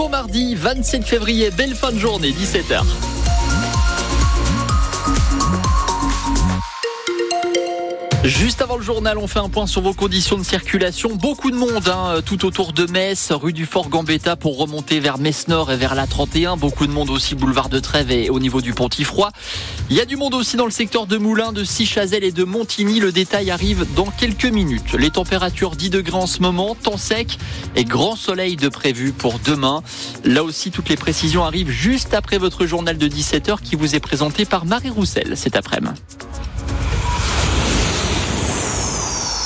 bon mardi 27 février, belle fin de journée, 17h. Juste avant le journal, on fait un point sur vos conditions de circulation. Beaucoup de monde hein, tout autour de Metz, rue du Fort Gambetta pour remonter vers Metz-Nord et vers la 31. Beaucoup de monde aussi boulevard de Trèves et au niveau du Pontifroy. Il y a du monde aussi dans le secteur de Moulins, de Sichazel et de Montigny. Le détail arrive dans quelques minutes. Les températures 10 degrés en ce moment, temps sec et grand soleil de prévu pour demain. Là aussi, toutes les précisions arrivent juste après votre journal de 17h qui vous est présenté par Marie Roussel cet après-midi.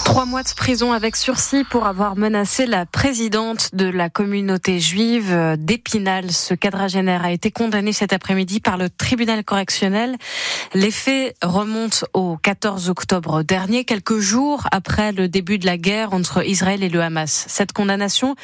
Trois mois de prison avec sursis pour avoir menacé la présidente de la communauté juive d'Épinal. Ce quadragénaire a été condamné cet après-midi par le tribunal correctionnel. Les faits remontent au 14 octobre dernier, quelques jours après le début de la guerre entre Israël et le Hamas. Cette condamnation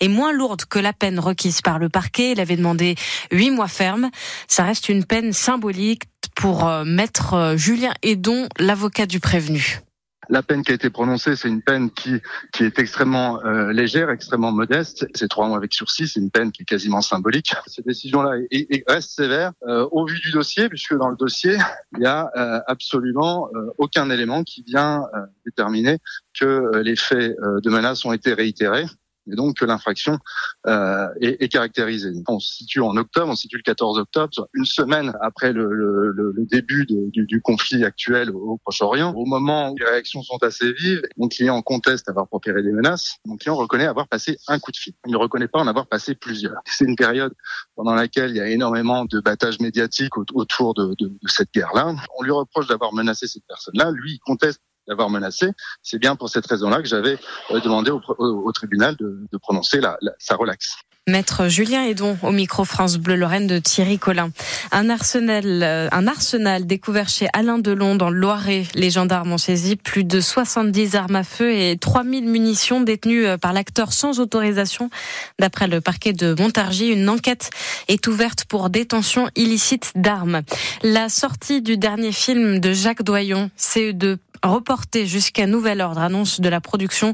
est moins lourde que la peine requise par le parquet. Il avait demandé huit mois ferme. Ça reste une peine symbolique pour euh, maître euh, Julien Edon, l'avocat du prévenu. La peine qui a été prononcée, c'est une peine qui, qui est extrêmement euh, légère, extrêmement modeste. C'est trois mois avec sursis, c'est une peine qui est quasiment symbolique. Cette décision-là reste sévère euh, au vu du dossier, puisque dans le dossier, il n'y a euh, absolument aucun élément qui vient déterminer que les faits de menace ont été réitérés et donc que l'infraction euh, est, est, caractérisée. On se situe en octobre, on se situe le 14 octobre, une semaine après le, le, le début de, du, du, conflit actuel au, Proche-Orient. Au moment où les réactions sont assez vives, mon client conteste avoir proféré des menaces, mon client reconnaît avoir passé un coup de fil. Il ne reconnaît pas en avoir passé plusieurs. C'est une période pendant laquelle il y a énormément de battage médiatique autour de, de, de cette guerre-là. On lui reproche d'avoir menacé cette personne-là. Lui, il conteste d'avoir menacé. C'est bien pour cette raison-là que j'avais euh, demandé au, tribunal de, prononcer sa relaxe. Maître Julien Edon au micro France Bleu Lorraine de Thierry Collin. Un arsenal, euh, un arsenal découvert chez Alain Delon dans le Loiret. Les gendarmes ont saisi plus de 70 armes à feu et 3000 munitions détenues euh, par l'acteur sans autorisation. D'après le parquet de Montargis, une enquête est ouverte pour détention illicite d'armes. La sortie du dernier film de Jacques Doyon, CE2, reporté jusqu'à nouvel ordre, annonce de la production,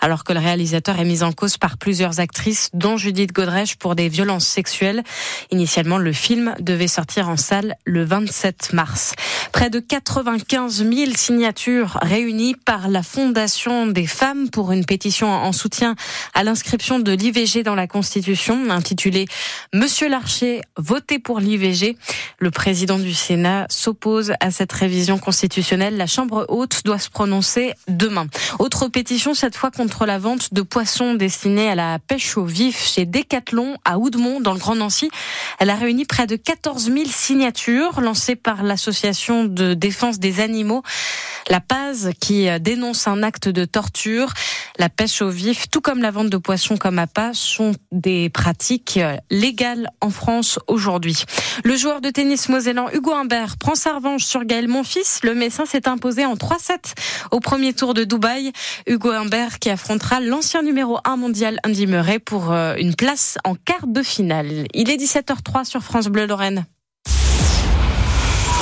alors que le réalisateur est mis en cause par plusieurs actrices, dont Judith Godrèche pour des violences sexuelles. Initialement, le film devait sortir en salle le 27 mars. Près de 95 000 signatures réunies par la Fondation des femmes pour une pétition en soutien à l'inscription de l'IVG dans la Constitution, intitulée Monsieur Larcher, votez pour l'IVG. Le président du Sénat s'oppose à cette révision constitutionnelle. La Chambre haute doit se prononcer demain. Autre pétition, cette fois contre la vente de poissons destinés à la pêche au vif chez Decathlon à Oudemont, dans le Grand Nancy. Elle a réuni près de 14 000 signatures lancées par l'association de défense des animaux. La Paz qui dénonce un acte de torture. La pêche au vif, tout comme la vente de poissons comme appât, sont des pratiques légales en France aujourd'hui. Le joueur de tennis mosellan Hugo Humbert prend sa revanche sur Gaël Monfils. Le Messin s'est imposé en 3-7 au premier tour de Dubaï. Hugo Humbert qui affrontera l'ancien numéro 1 mondial Andy Murray pour euh, une place en quart de finale. Il est 17h03 sur France Bleu Lorraine.